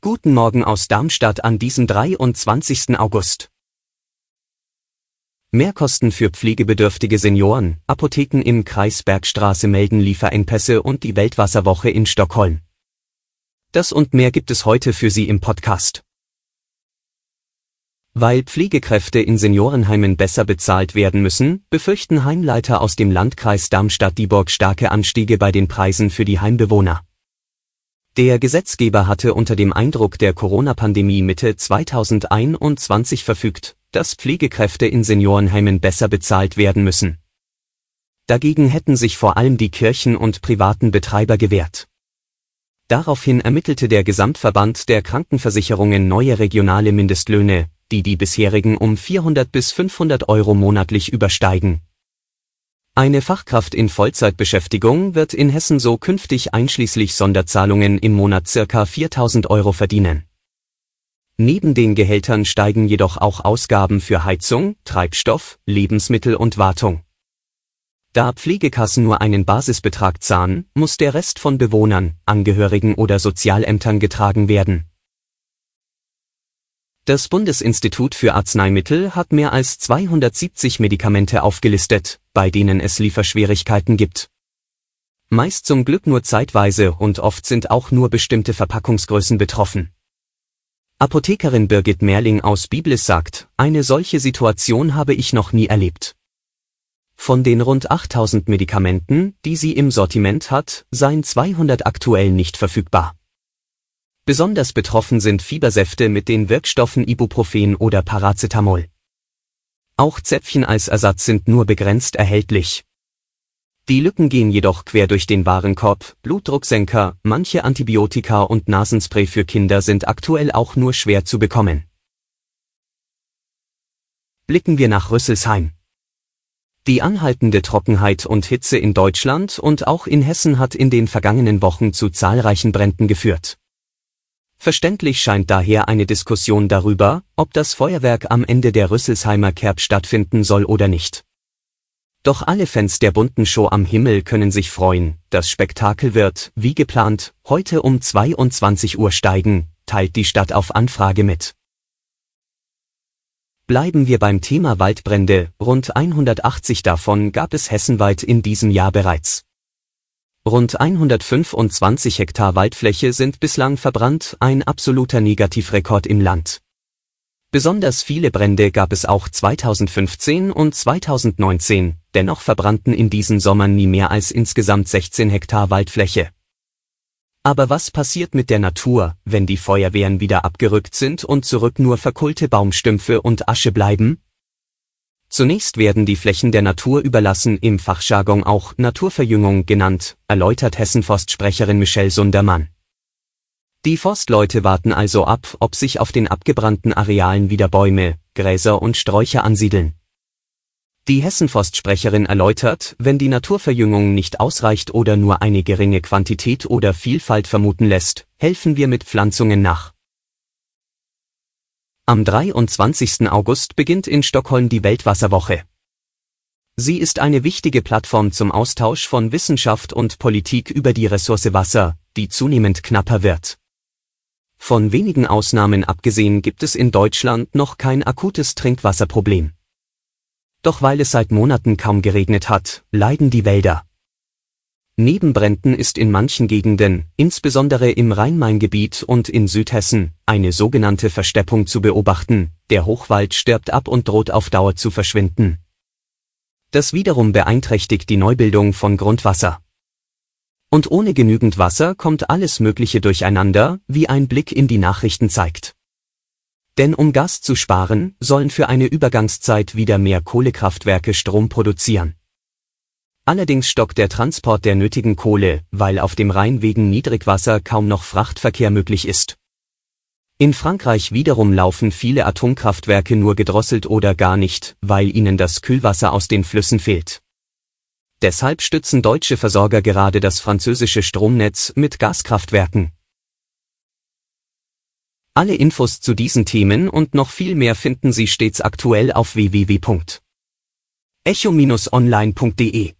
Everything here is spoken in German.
Guten Morgen aus Darmstadt an diesem 23. August. Mehrkosten für pflegebedürftige Senioren, Apotheken im Kreis Bergstraße melden Lieferengpässe und die Weltwasserwoche in Stockholm. Das und mehr gibt es heute für Sie im Podcast. Weil Pflegekräfte in Seniorenheimen besser bezahlt werden müssen, befürchten Heimleiter aus dem Landkreis Darmstadt-Dieburg starke Anstiege bei den Preisen für die Heimbewohner. Der Gesetzgeber hatte unter dem Eindruck der Corona-Pandemie Mitte 2021 verfügt, dass Pflegekräfte in Seniorenheimen besser bezahlt werden müssen. Dagegen hätten sich vor allem die Kirchen und privaten Betreiber gewehrt. Daraufhin ermittelte der Gesamtverband der Krankenversicherungen neue regionale Mindestlöhne, die die bisherigen um 400 bis 500 Euro monatlich übersteigen. Eine Fachkraft in Vollzeitbeschäftigung wird in Hessen so künftig einschließlich Sonderzahlungen im Monat circa 4000 Euro verdienen. Neben den Gehältern steigen jedoch auch Ausgaben für Heizung, Treibstoff, Lebensmittel und Wartung. Da Pflegekassen nur einen Basisbetrag zahlen, muss der Rest von Bewohnern, Angehörigen oder Sozialämtern getragen werden. Das Bundesinstitut für Arzneimittel hat mehr als 270 Medikamente aufgelistet, bei denen es Lieferschwierigkeiten gibt. Meist zum Glück nur zeitweise und oft sind auch nur bestimmte Verpackungsgrößen betroffen. Apothekerin Birgit Merling aus Biblis sagt, eine solche Situation habe ich noch nie erlebt. Von den rund 8000 Medikamenten, die sie im Sortiment hat, seien 200 aktuell nicht verfügbar. Besonders betroffen sind Fiebersäfte mit den Wirkstoffen Ibuprofen oder Paracetamol. Auch Zäpfchen als Ersatz sind nur begrenzt erhältlich. Die Lücken gehen jedoch quer durch den Warenkorb, Blutdrucksenker, manche Antibiotika und Nasenspray für Kinder sind aktuell auch nur schwer zu bekommen. Blicken wir nach Rüsselsheim. Die anhaltende Trockenheit und Hitze in Deutschland und auch in Hessen hat in den vergangenen Wochen zu zahlreichen Bränden geführt. Verständlich scheint daher eine Diskussion darüber, ob das Feuerwerk am Ende der Rüsselsheimer Kerb stattfinden soll oder nicht. Doch alle Fans der bunten Show am Himmel können sich freuen, das Spektakel wird, wie geplant, heute um 22 Uhr steigen, teilt die Stadt auf Anfrage mit. Bleiben wir beim Thema Waldbrände, rund 180 davon gab es hessenweit in diesem Jahr bereits. Rund 125 Hektar Waldfläche sind bislang verbrannt, ein absoluter Negativrekord im Land. Besonders viele Brände gab es auch 2015 und 2019, dennoch verbrannten in diesen Sommern nie mehr als insgesamt 16 Hektar Waldfläche. Aber was passiert mit der Natur, wenn die Feuerwehren wieder abgerückt sind und zurück nur verkohlte Baumstümpfe und Asche bleiben? Zunächst werden die Flächen der Natur überlassen, im Fachjargon auch Naturverjüngung genannt, erläutert Hessenforst-Sprecherin Michelle Sundermann. Die Forstleute warten also ab, ob sich auf den abgebrannten Arealen wieder Bäume, Gräser und Sträucher ansiedeln. Die Hessenforst-Sprecherin erläutert, wenn die Naturverjüngung nicht ausreicht oder nur eine geringe Quantität oder Vielfalt vermuten lässt, helfen wir mit Pflanzungen nach. Am 23. August beginnt in Stockholm die Weltwasserwoche. Sie ist eine wichtige Plattform zum Austausch von Wissenschaft und Politik über die Ressource Wasser, die zunehmend knapper wird. Von wenigen Ausnahmen abgesehen gibt es in Deutschland noch kein akutes Trinkwasserproblem. Doch weil es seit Monaten kaum geregnet hat, leiden die Wälder. Neben Bränden ist in manchen Gegenden, insbesondere im Rhein-Main-Gebiet und in Südhessen, eine sogenannte Versteppung zu beobachten, der Hochwald stirbt ab und droht auf Dauer zu verschwinden. Das wiederum beeinträchtigt die Neubildung von Grundwasser. Und ohne genügend Wasser kommt alles Mögliche durcheinander, wie ein Blick in die Nachrichten zeigt. Denn um Gas zu sparen, sollen für eine Übergangszeit wieder mehr Kohlekraftwerke Strom produzieren. Allerdings stockt der Transport der nötigen Kohle, weil auf dem Rhein wegen Niedrigwasser kaum noch Frachtverkehr möglich ist. In Frankreich wiederum laufen viele Atomkraftwerke nur gedrosselt oder gar nicht, weil ihnen das Kühlwasser aus den Flüssen fehlt. Deshalb stützen deutsche Versorger gerade das französische Stromnetz mit Gaskraftwerken. Alle Infos zu diesen Themen und noch viel mehr finden Sie stets aktuell auf www.echo-online.de.